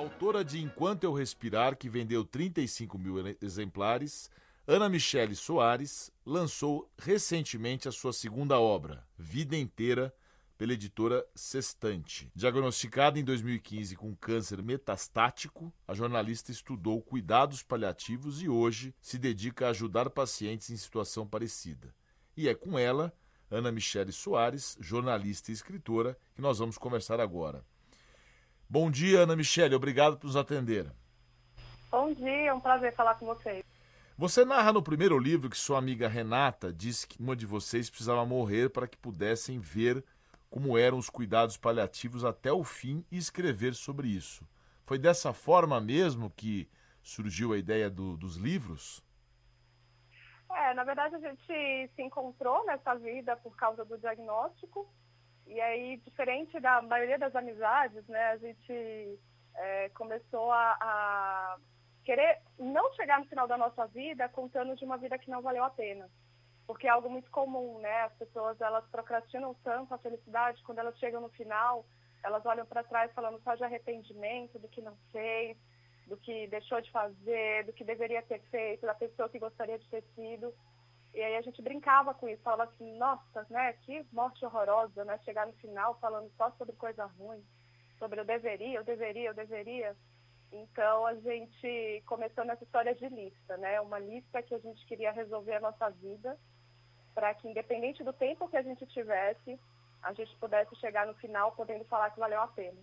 Autora de Enquanto Eu Respirar, que vendeu 35 mil exemplares, Ana Michele Soares lançou recentemente a sua segunda obra, Vida Inteira, pela editora Sextante. Diagnosticada em 2015 com câncer metastático, a jornalista estudou cuidados paliativos e hoje se dedica a ajudar pacientes em situação parecida. E é com ela, Ana Michele Soares, jornalista e escritora, que nós vamos conversar agora. Bom dia, Ana Michele, obrigado por nos atender. Bom dia, é um prazer falar com vocês. Você narra no primeiro livro que sua amiga Renata disse que uma de vocês precisava morrer para que pudessem ver como eram os cuidados paliativos até o fim e escrever sobre isso. Foi dessa forma mesmo que surgiu a ideia do, dos livros? É, na verdade a gente se encontrou nessa vida por causa do diagnóstico e aí, diferente da maioria das amizades, né, a gente é, começou a, a querer não chegar no final da nossa vida contando de uma vida que não valeu a pena porque é algo muito comum, né? As pessoas elas procrastinam tanto a felicidade quando elas chegam no final, elas olham para trás falando só de arrependimento do que não fez, do que deixou de fazer, do que deveria ter feito, da pessoa que gostaria de ter sido. E aí a gente brincava com isso, falava assim, nossa, né, que morte horrorosa, né? Chegar no final falando só sobre coisa ruim, sobre eu deveria, eu deveria, eu deveria. Então a gente começou nessa história de lista, né? Uma lista que a gente queria resolver a nossa vida para que, independente do tempo que a gente tivesse, a gente pudesse chegar no final podendo falar que valeu a pena.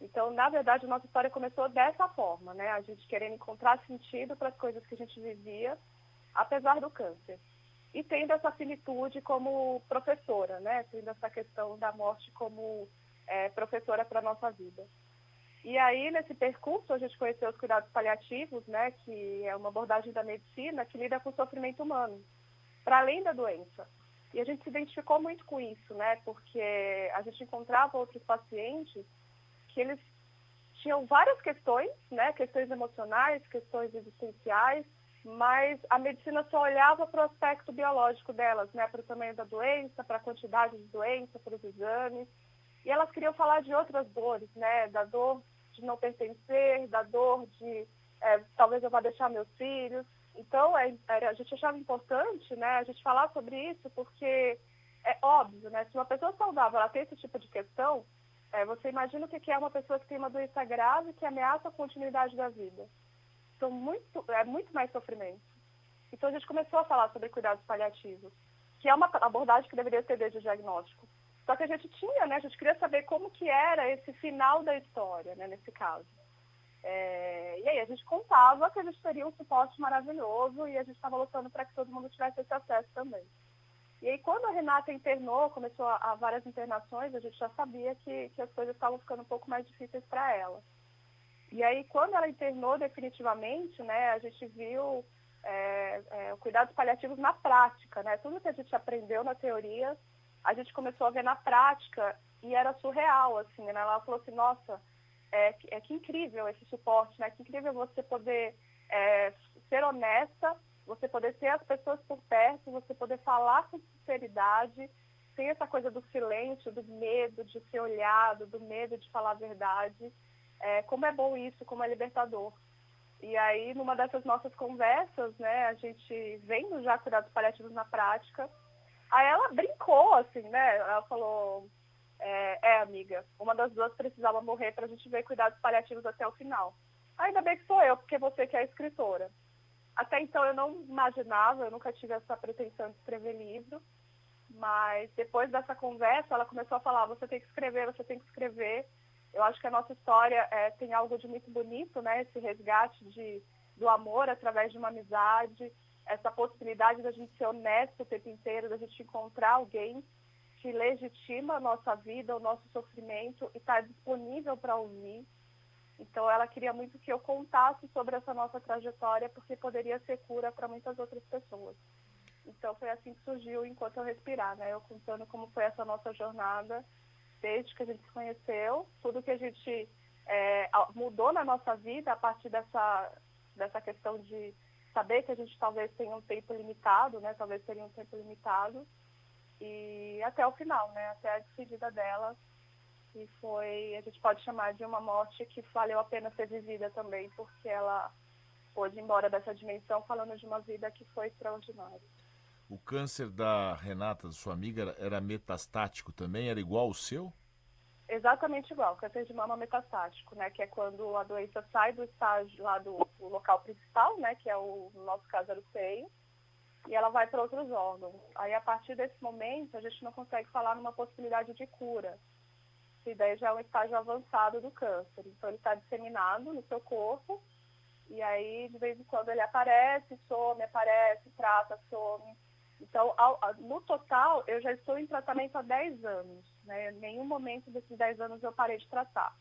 Então, na verdade, a nossa história começou dessa forma, né? A gente querendo encontrar sentido para as coisas que a gente vivia, apesar do câncer. E tendo essa finitude como professora, né? Tendo essa questão da morte como é, professora para a nossa vida. E aí, nesse percurso, a gente conheceu os cuidados paliativos, né? Que é uma abordagem da medicina que lida com o sofrimento humano para além da doença. E a gente se identificou muito com isso, né? Porque a gente encontrava outros pacientes que eles tinham várias questões, né? Questões emocionais, questões existenciais, mas a medicina só olhava para o aspecto biológico delas, né? Para o tamanho da doença, para a quantidade de doença, para os exames. E elas queriam falar de outras dores, né? Da dor de não pertencer, da dor de é, talvez eu vá deixar meus filhos. Então, é, a gente achava importante né, a gente falar sobre isso, porque é óbvio, né? Se uma pessoa saudável ela tem esse tipo de questão, é, você imagina o que é uma pessoa que tem uma doença grave que ameaça a continuidade da vida. Então, muito, é muito mais sofrimento. Então, a gente começou a falar sobre cuidados paliativos, que é uma abordagem que deveria ser desde o diagnóstico. Só que a gente tinha, né? A gente queria saber como que era esse final da história, né? Nesse caso. É, e aí a gente contava que a gente teria um suporte maravilhoso e a gente estava lutando para que todo mundo tivesse esse acesso também. E aí quando a Renata internou, começou a, a várias internações, a gente já sabia que, que as coisas estavam ficando um pouco mais difíceis para ela. E aí quando ela internou definitivamente, né, a gente viu é, é, cuidados paliativos na prática, né? Tudo que a gente aprendeu na teoria, a gente começou a ver na prática e era surreal, assim, né? Ela falou assim, nossa, é, é que incrível esse suporte, né? Que incrível você poder é, ser honesta, você poder ter as pessoas por perto, você poder falar com sinceridade, sem essa coisa do silêncio, do medo de ser olhado, do medo de falar a verdade. É, como é bom isso, como é libertador. E aí, numa dessas nossas conversas, né, a gente vendo já cuidados paliativos na prática, aí ela brincou, assim, né? Ela falou, é, é, amiga, uma das duas precisava morrer para a gente ver cuidados paliativos até o final. Ainda bem que sou eu, porque você que é escritora. Até então eu não imaginava, eu nunca tive essa pretensão de escrever livro, mas depois dessa conversa ela começou a falar, você tem que escrever, você tem que escrever. Eu acho que a nossa história é, tem algo de muito bonito, né? Esse resgate de, do amor através de uma amizade, essa possibilidade da gente ser honesto o tempo inteiro, da gente encontrar alguém que legitima a nossa vida, o nosso sofrimento e está disponível para ouvir. Então ela queria muito que eu contasse sobre essa nossa trajetória, porque poderia ser cura para muitas outras pessoas. Então foi assim que surgiu Enquanto Eu Respirar, né? Eu contando como foi essa nossa jornada desde que a gente se conheceu, tudo que a gente é, mudou na nossa vida a partir dessa, dessa questão de saber que a gente talvez tenha um tempo limitado, né? Talvez teria um tempo limitado e até o final, né? Até a despedida dela, E foi, a gente pode chamar de uma morte que valeu a pena ser vivida também, porque ela pôde ir embora dessa dimensão falando de uma vida que foi extraordinária. O câncer da Renata, sua amiga, era metastático também? Era igual ao seu? Exatamente igual, câncer de mama metastático, né? Que é quando a doença sai do estágio lá do, do local principal, né? Que é o, no nosso caso era o seio, e ela vai para outros órgãos. Aí a partir desse momento a gente não consegue falar numa possibilidade de cura. E daí já é um estágio avançado do câncer. Então ele está disseminado no seu corpo, e aí de vez em quando ele aparece, some, aparece, trata, some. Então, ao, no total, eu já estou em tratamento há 10 anos. Né? Em nenhum momento desses 10 anos eu parei de tratar.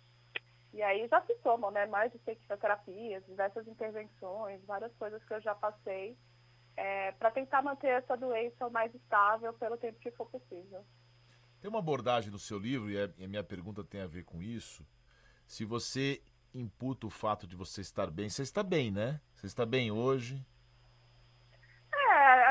E aí já se somam né? mais de terapias, diversas intervenções, várias coisas que eu já passei é, para tentar manter essa doença o mais estável pelo tempo que for possível. Tem uma abordagem no seu livro, e a minha pergunta tem a ver com isso. Se você imputa o fato de você estar bem, você está bem, né? Você está bem hoje,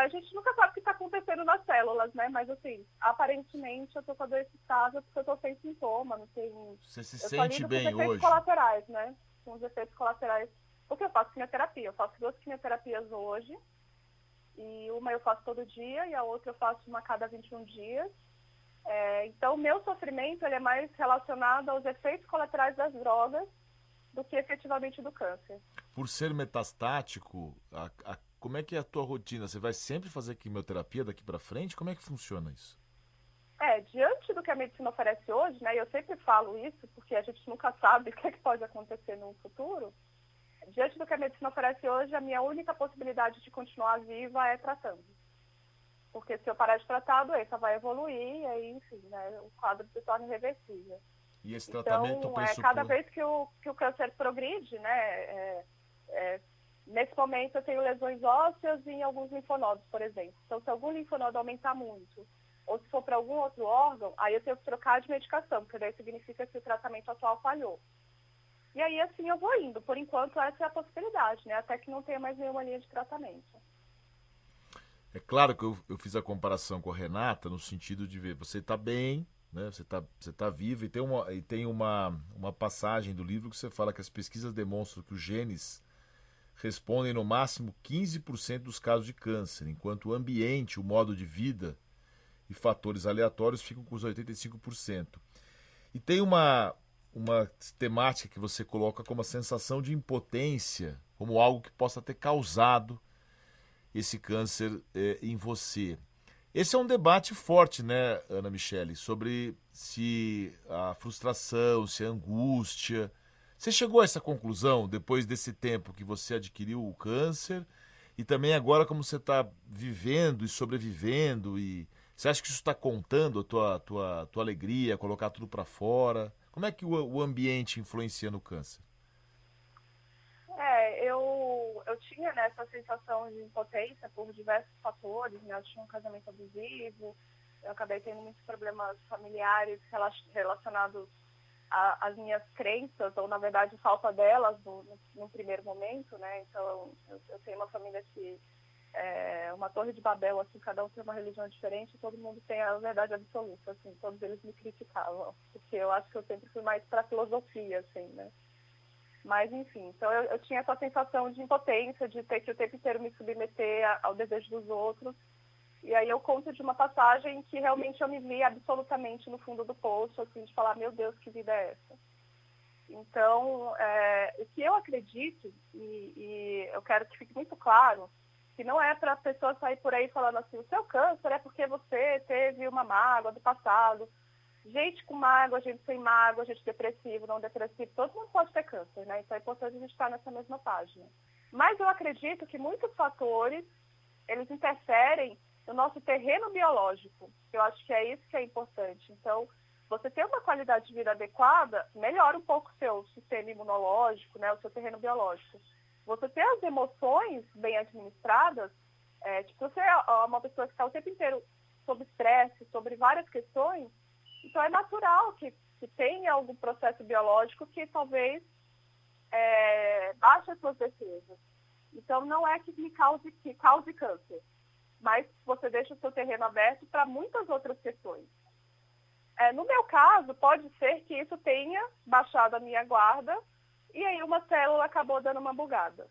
a gente nunca sabe o que está acontecendo nas células, né? Mas assim, aparentemente eu tô com a doença estável porque eu tô sem sintoma, não tem. Você se sente bem com os efeitos colaterais, né? Com os efeitos colaterais. Porque eu faço quimioterapia, eu faço duas quimioterapias hoje. E uma eu faço todo dia e a outra eu faço uma a cada 21 dias. É, então, o meu sofrimento ele é mais relacionado aos efeitos colaterais das drogas do que efetivamente do câncer. Por ser metastático, a, a como é que é a tua rotina? Você vai sempre fazer quimioterapia daqui para frente? Como é que funciona isso? É, diante do que a medicina oferece hoje, né, eu sempre falo isso porque a gente nunca sabe o que, é que pode acontecer no futuro. Diante do que a medicina oferece hoje, a minha única possibilidade de continuar viva é tratando. Porque se eu parar de tratar, a doença vai evoluir e aí, enfim, né, o quadro se torna irreversível. E esse tratamento então, é, cada vez que o, que o câncer progride, né, é, é, Nesse momento eu tenho lesões ósseas em alguns linfonodos, por exemplo. Então, se algum linfonodo aumentar muito, ou se for para algum outro órgão, aí eu tenho que trocar de medicação, porque daí significa que o tratamento atual falhou. E aí, assim, eu vou indo. Por enquanto, essa é a possibilidade, né? Até que não tenha mais nenhuma linha de tratamento. É claro que eu, eu fiz a comparação com a Renata no sentido de ver, você está bem, né? Você está você tá vivo e tem, uma, e tem uma, uma passagem do livro que você fala que as pesquisas demonstram que os genes respondem no máximo 15% dos casos de câncer, enquanto o ambiente, o modo de vida e fatores aleatórios ficam com os 85%. E tem uma, uma temática que você coloca como a sensação de impotência, como algo que possa ter causado esse câncer é, em você. Esse é um debate forte, né, Ana Michele, sobre se a frustração, se a angústia, você chegou a essa conclusão depois desse tempo que você adquiriu o câncer e também agora como você está vivendo e sobrevivendo e você acha que isso está contando a tua, tua, tua alegria, colocar tudo para fora? Como é que o, o ambiente influencia no câncer? É, eu, eu tinha né, essa sensação de impotência por diversos fatores, né? Eu tinha um casamento abusivo, eu acabei tendo muitos problemas familiares relacionados a, as minhas crenças, ou na verdade falta delas no, no, primeiro momento, né? Então, eu, eu, tenho uma família que é uma torre de Babel, assim, cada um tem uma religião diferente, todo mundo tem a verdade absoluta, assim, todos eles me criticavam, porque eu acho que eu sempre fui mais para filosofia, assim, né? Mas, enfim, então eu, eu, tinha essa sensação de impotência, de ter que o tempo inteiro me submeter ao desejo dos outros, e aí eu conto de uma passagem que realmente eu me vi absolutamente no fundo do poço, assim, de falar, meu Deus, que vida é essa? Então, é, o que eu acredito, e, e, eu quero que fique muito claro, que não é para a pessoa sair por aí falando assim, o seu câncer é porque você teve uma mágoa do passado. Gente com mágoa, gente sem mágoa, gente depressivo, não depressivo, todo mundo pode ter câncer, né? Então é importante a gente estar nessa mesma página. Mas eu acredito que muitos fatores, eles interferem no nosso terreno biológico. Eu acho que é isso que é importante. Então, você ter uma qualidade de vida adequada melhora um pouco o seu sistema imunológico, né, o seu terreno biológico. Você ter as emoções bem administradas, é, tipo, você é uma pessoa que está o tempo inteiro sob estresse, sobre várias questões, então é natural que, que tenha algum processo biológico que talvez é, baixe as suas defesas. Então não é que me cause, que cause câncer mas você deixa o seu terreno aberto para muitas outras questões. É, no meu caso, pode ser que isso tenha baixado a minha guarda e aí uma célula acabou dando uma bugada.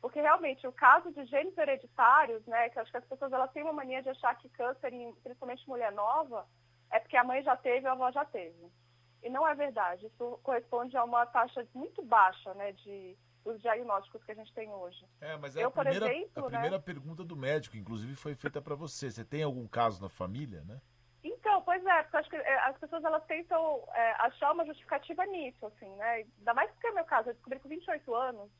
Porque realmente o caso de genes hereditários, né, que acho que as pessoas elas têm uma mania de achar que câncer, principalmente mulher nova, é porque a mãe já teve ou a avó já teve. E não é verdade. Isso corresponde a uma taxa muito baixa, né, de dos diagnósticos que a gente tem hoje. É, mas é Eu, a primeira, exemplo, a primeira né, pergunta do médico, inclusive, foi feita para você. Você tem algum caso na família, né? Então, pois é, porque acho que é, as pessoas elas tentam é, achar uma justificativa nisso, assim, né? Ainda mais porque é o meu caso, eu descobri com 28 anos,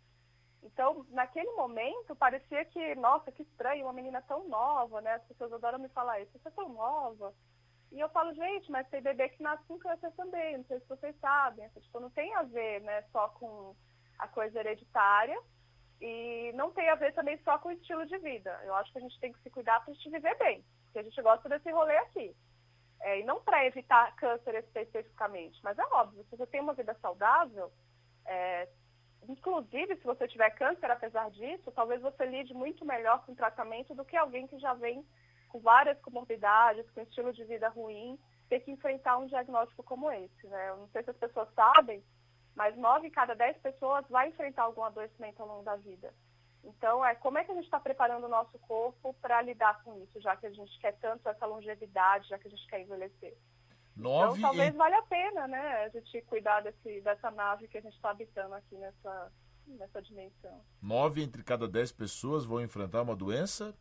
então, naquele momento, parecia que, nossa, que estranho, uma menina tão nova, né? As pessoas adoram me falar isso, você é tão nova. E eu falo, gente, mas tem bebê que nasce com câncer também, não sei se vocês sabem. Tipo, não tem a ver, né, só com a coisa hereditária e não tem a ver também só com o estilo de vida. Eu acho que a gente tem que se cuidar para a gente viver bem, porque a gente gosta desse rolê aqui. É, e não para evitar câncer especificamente, mas é óbvio, se você tem uma vida saudável, é, Inclusive, se você tiver câncer, apesar disso, talvez você lide muito melhor com o tratamento do que alguém que já vem com várias comorbidades, com estilo de vida ruim, ter que enfrentar um diagnóstico como esse. Né? Eu não sei se as pessoas sabem, mas nove em cada dez pessoas vai enfrentar algum adoecimento ao longo da vida. Então, é como é que a gente está preparando o nosso corpo para lidar com isso, já que a gente quer tanto essa longevidade, já que a gente quer envelhecer. Nove então, talvez em... valha a pena, né, a gente cuidar desse, dessa nave que a gente está habitando aqui nessa, nessa dimensão. Nove entre cada dez pessoas vão enfrentar uma doença?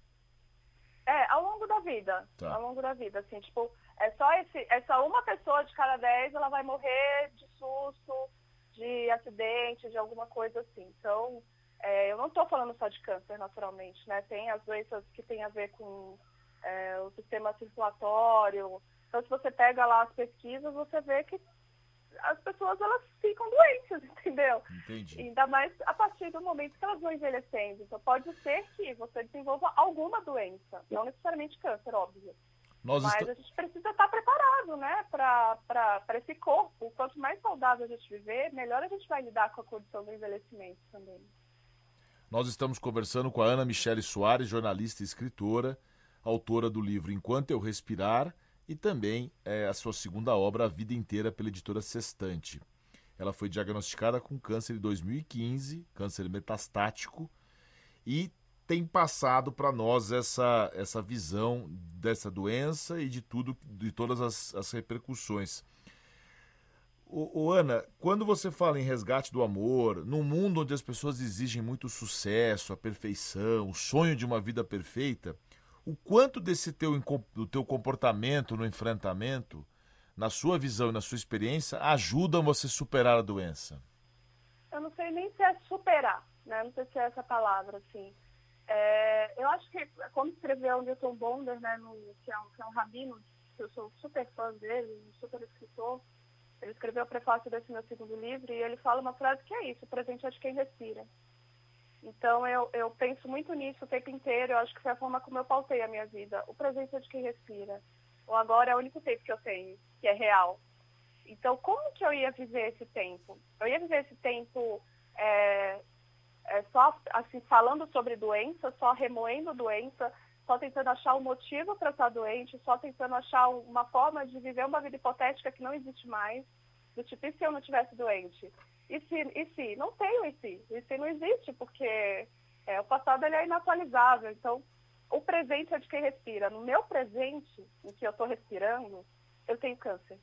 É, ao longo da vida. Tá. Ao longo da vida, assim, tipo, é só, esse, é só uma pessoa de cada dez, ela vai morrer de acidente, de alguma coisa assim. Então, é, eu não estou falando só de câncer, naturalmente, né? Tem as doenças que têm a ver com é, o sistema circulatório, então, se você pega lá as pesquisas, você vê que as pessoas elas ficam doentes, entendeu? Entendi. Ainda mais a partir do momento que elas vão envelhecendo. Então, pode ser que você desenvolva alguma doença, não necessariamente câncer, óbvio. Nós Mas est... a gente precisa estar preparado, né, para esse corpo. Quanto mais saudável a gente viver, melhor a gente vai lidar com a condição do envelhecimento também. Nós estamos conversando com a Ana Michele Soares, jornalista e escritora, autora do livro Enquanto Eu Respirar e também é, a sua segunda obra, A Vida Inteira, pela editora Sextante. Ela foi diagnosticada com câncer em 2015, câncer metastático, e tem passado para nós essa, essa visão dessa doença e de tudo, de todas as, as repercussões. O, o, Ana, quando você fala em resgate do amor, num mundo onde as pessoas exigem muito sucesso, a perfeição, o sonho de uma vida perfeita, o quanto desse teu, do teu comportamento no enfrentamento, na sua visão e na sua experiência, ajudam você a superar a doença? Eu não sei nem se é superar, né? Não sei se é essa palavra, assim. É, eu acho que, como escreveu o Newton Bonder, né, no, que, é um, que é um rabino, que eu sou super fã dele, um super escritor, ele escreveu o prefácio desse meu segundo livro e ele fala uma frase que é isso, o presente é de quem respira. Então eu, eu penso muito nisso o tempo inteiro, eu acho que foi a forma como eu pautei a minha vida. O presente é de quem respira. O agora é o único tempo que eu tenho, que é real. Então como que eu ia viver esse tempo? Eu ia viver esse tempo é, é só assim, falando sobre doença, só remoendo doença, só tentando achar um motivo para estar doente, só tentando achar uma forma de viver uma vida hipotética que não existe mais, do tipo, e se eu não tivesse doente? E se, e se? Não tem o e se. E se não existe, porque é, o passado ele é inatualizável. Então, o presente é de quem respira. No meu presente, em que eu estou respirando, eu tenho câncer.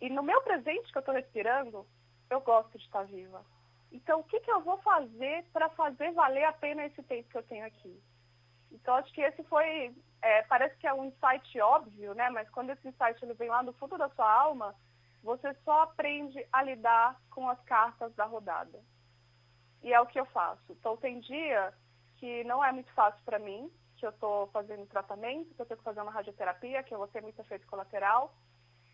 E no meu presente que eu estou respirando, eu gosto de estar viva. Então, o que, que eu vou fazer para fazer valer a pena esse tempo que eu tenho aqui? Então, acho que esse foi, é, parece que é um insight óbvio, né? Mas quando esse insight ele vem lá do fundo da sua alma, você só aprende a lidar com as cartas da rodada. E é o que eu faço. Então, tem dia que não é muito fácil para mim, que eu estou fazendo tratamento, que eu estou fazendo radioterapia, que eu vou ter muito efeito colateral.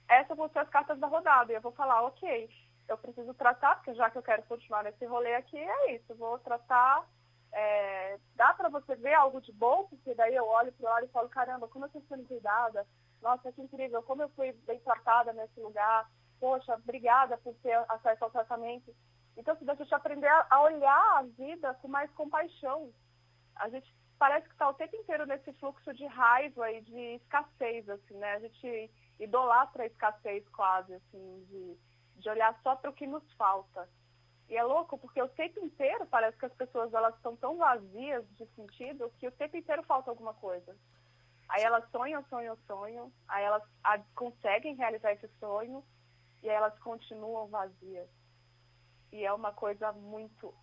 Essas vão ser as cartas da rodada. E eu vou falar, ok, eu preciso tratar, porque já que eu quero continuar nesse rolê aqui, é isso. Vou tratar. É, dá para você ver algo de bom, porque daí eu olho para o lado e falo, caramba, como eu estou sendo cuidada. Nossa, que incrível, como eu fui bem tratada nesse lugar poxa, obrigada por ter acesso ao tratamento. Então, se a gente aprender a olhar a vida com mais compaixão, a gente parece que está o tempo inteiro nesse fluxo de raiva e de escassez, assim, né? A gente idolatra a escassez quase, assim, de, de olhar só para o que nos falta. E é louco porque o tempo inteiro parece que as pessoas elas estão tão vazias de sentido que o tempo inteiro falta alguma coisa. Aí elas sonham, sonham, sonham, aí elas conseguem realizar esse sonho e aí elas continuam vazias. E é uma coisa muito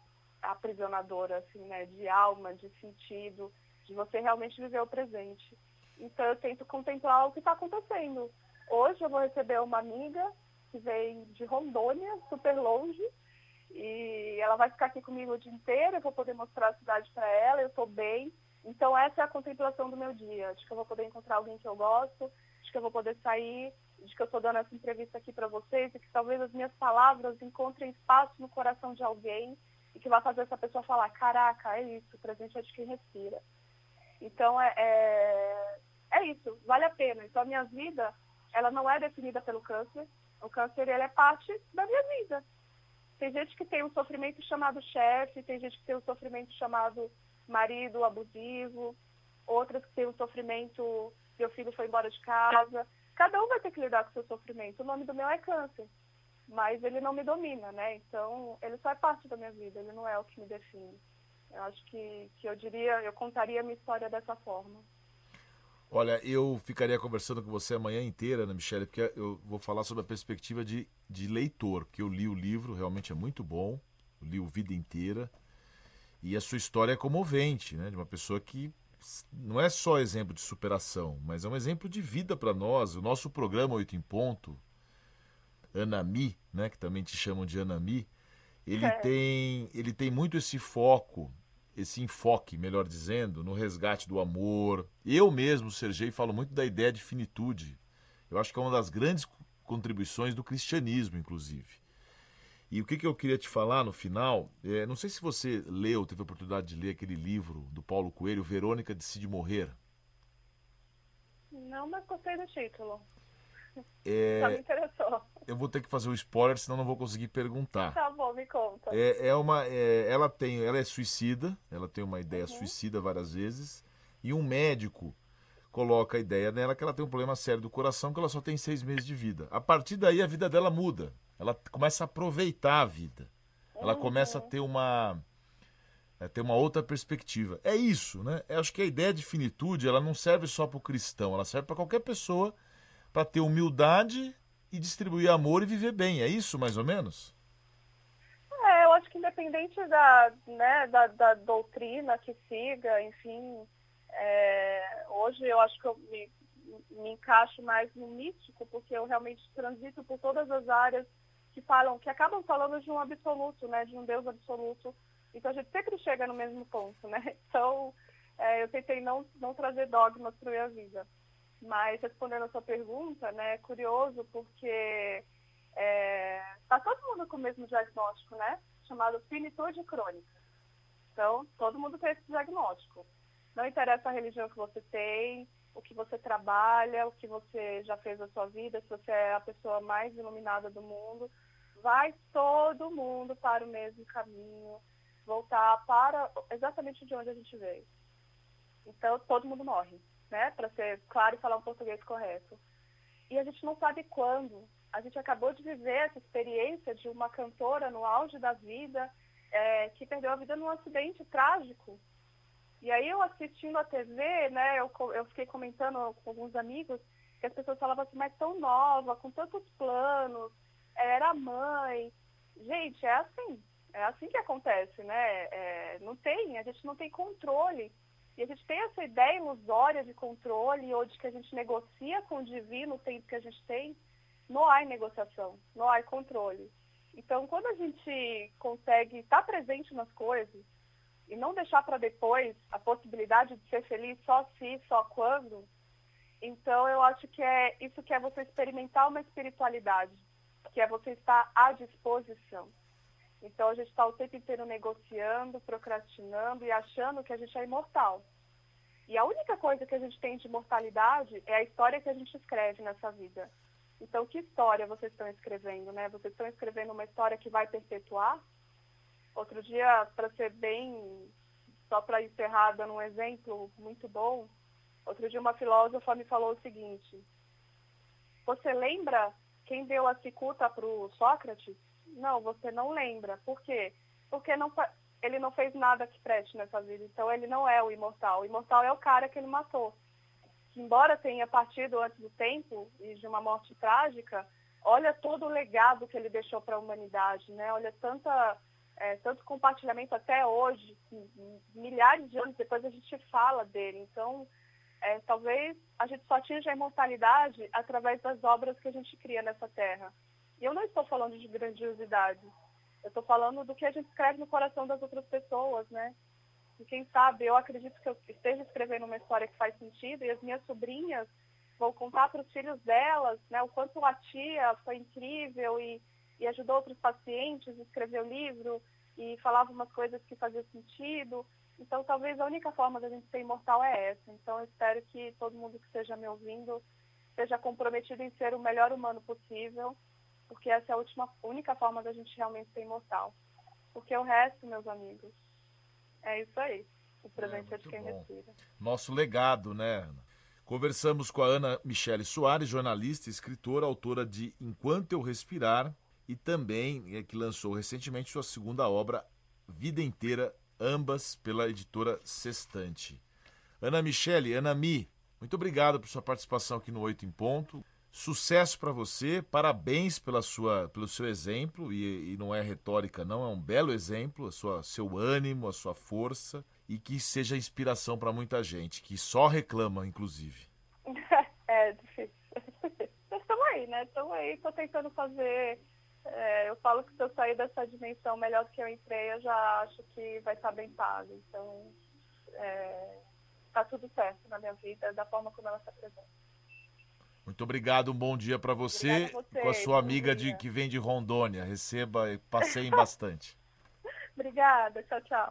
aprisionadora, assim, né? De alma, de sentido, de você realmente viver o presente. Então eu tento contemplar o que está acontecendo. Hoje eu vou receber uma amiga que vem de Rondônia, super longe, e ela vai ficar aqui comigo o dia inteiro, eu vou poder mostrar a cidade para ela, eu estou bem. Então essa é a contemplação do meu dia, de que eu vou poder encontrar alguém que eu gosto, de que eu vou poder sair, de que eu estou dando essa entrevista aqui para vocês e que talvez as minhas palavras encontrem espaço no coração de alguém e que vai fazer essa pessoa falar, caraca, é isso, o presente é de quem respira. Então é, é, é isso, vale a pena. Então a minha vida, ela não é definida pelo câncer, o câncer ele é parte da minha vida. Tem gente que tem um sofrimento chamado chefe, tem gente que tem um sofrimento chamado marido abusivo, outras que tem um sofrimento, meu filho foi embora de casa. Cada um vai ter que lidar com o seu sofrimento. O nome do meu é câncer, mas ele não me domina, né? Então, ele só é parte da minha vida, ele não é o que me define. Eu acho que, que eu diria, eu contaria a minha história dessa forma. Olha, eu ficaria conversando com você a manhã inteira, né, Michelle, porque eu vou falar sobre a perspectiva de, de leitor, que eu li o livro, realmente é muito bom, eu li o Vida Inteira, e a sua história é comovente, né, de uma pessoa que não é só exemplo de superação, mas é um exemplo de vida para nós. O nosso programa Oito em Ponto, Anami, né, que também te chamam de Anami, ele, é. tem, ele tem muito esse foco esse enfoque, melhor dizendo, no resgate do amor. Eu mesmo, Sergei, falo muito da ideia de finitude. Eu acho que é uma das grandes contribuições do cristianismo, inclusive. E o que, que eu queria te falar no final, é, não sei se você leu, teve a oportunidade de ler aquele livro do Paulo Coelho, Verônica Decide Morrer. Não, mas gostei do título. É... me interessou. Eu vou ter que fazer o um spoiler, senão não vou conseguir perguntar. Tá bom, me conta. É, é uma, é, ela tem, ela é suicida, ela tem uma ideia uhum. suicida várias vezes, e um médico coloca a ideia nela que ela tem um problema sério do coração, que ela só tem seis meses de vida. A partir daí a vida dela muda. Ela começa a aproveitar a vida. Ela uhum. começa a ter uma é, ter uma outra perspectiva. É isso, né? Eu acho que a ideia de finitude ela não serve só para o cristão, ela serve para qualquer pessoa para ter humildade e distribuir amor e viver bem. É isso, mais ou menos? É, eu acho que independente da, né, da, da doutrina que siga, enfim, é, hoje eu acho que eu me, me encaixo mais no místico, porque eu realmente transito por todas as áreas que falam, que acabam falando de um absoluto, né, de um Deus absoluto. Então a gente sempre chega no mesmo ponto, né? Então é, eu tentei não, não trazer dogmas para minha vida. Mas respondendo a sua pergunta, né, é curioso porque está é, tá todo mundo com o mesmo diagnóstico, né? Chamado finitude crônica. Então, todo mundo tem esse diagnóstico. Não interessa a religião que você tem, o que você trabalha, o que você já fez na sua vida, se você é a pessoa mais iluminada do mundo, vai todo mundo para o mesmo caminho, voltar para exatamente de onde a gente veio. Então, todo mundo morre né? Para ser claro e falar um português correto. E a gente não sabe quando. A gente acabou de viver essa experiência de uma cantora no auge da vida é, que perdeu a vida num acidente trágico. E aí eu assistindo a TV, né, eu, eu fiquei comentando com alguns amigos que as pessoas falavam assim, mas tão nova, com tantos planos, era mãe. Gente, é assim, é assim que acontece, né? É, não tem, a gente não tem controle e a gente tem essa ideia ilusória de controle ou de que a gente negocia com o divino o tempo que a gente tem. Não há negociação, não há controle. Então, quando a gente consegue estar presente nas coisas e não deixar para depois a possibilidade de ser feliz só se, só quando, então eu acho que é isso que é você experimentar uma espiritualidade, que é você estar à disposição. Então a gente está o tempo inteiro negociando, procrastinando e achando que a gente é imortal. E a única coisa que a gente tem de imortalidade é a história que a gente escreve nessa vida. Então, que história vocês estão escrevendo, né? Vocês estão escrevendo uma história que vai perpetuar? Outro dia, para ser bem, só para encerrar dando um exemplo muito bom, outro dia uma filósofa me falou o seguinte, você lembra quem deu a cicuta para o Sócrates? Não, você não lembra. Por quê? Porque não, ele não fez nada que preste nessa vida. Então ele não é o imortal. O imortal é o cara que ele matou. Que, embora tenha partido antes do tempo e de uma morte trágica, olha todo o legado que ele deixou para a humanidade, né? Olha tanta, é, tanto compartilhamento até hoje, milhares de anos depois a gente fala dele. Então, é, talvez a gente só atinja a imortalidade através das obras que a gente cria nessa terra. E eu não estou falando de grandiosidade. Eu estou falando do que a gente escreve no coração das outras pessoas, né? E quem sabe, eu acredito que eu esteja escrevendo uma história que faz sentido e as minhas sobrinhas vão contar para os filhos delas, né? O quanto a tia foi incrível e, e ajudou outros pacientes, escreveu livro e falava umas coisas que faziam sentido. Então, talvez a única forma da gente ser imortal é essa. Então, eu espero que todo mundo que esteja me ouvindo esteja comprometido em ser o melhor humano possível porque essa é a última, única forma da gente realmente ser imortal. Porque o resto, meus amigos, é isso aí. O presente é, é de quem bom. respira. Nosso legado, né, Ana? Conversamos com a Ana Michele Soares, jornalista, escritora, autora de Enquanto Eu Respirar e também é, que lançou recentemente sua segunda obra, Vida Inteira, ambas pela editora Sextante. Ana Michele, Ana Mi, muito obrigado por sua participação aqui no Oito em Ponto. Sucesso para você, parabéns pela sua, pelo seu exemplo, e, e, não é retórica, não, é um belo exemplo, a sua, seu ânimo, a sua força, e que seja inspiração para muita gente, que só reclama, inclusive. é difícil. Mas estamos aí, né? Estamos aí, estou tentando fazer. É, eu falo que se eu sair dessa dimensão melhor do que eu entrei, eu já acho que vai estar bem pago. Então, é, tá tudo certo na minha vida, da forma como ela se apresenta. Muito obrigado, um bom dia para você, você, com a sua amiga de, que vem de Rondônia. Receba e passeiem bastante. Obrigada, tchau, tchau.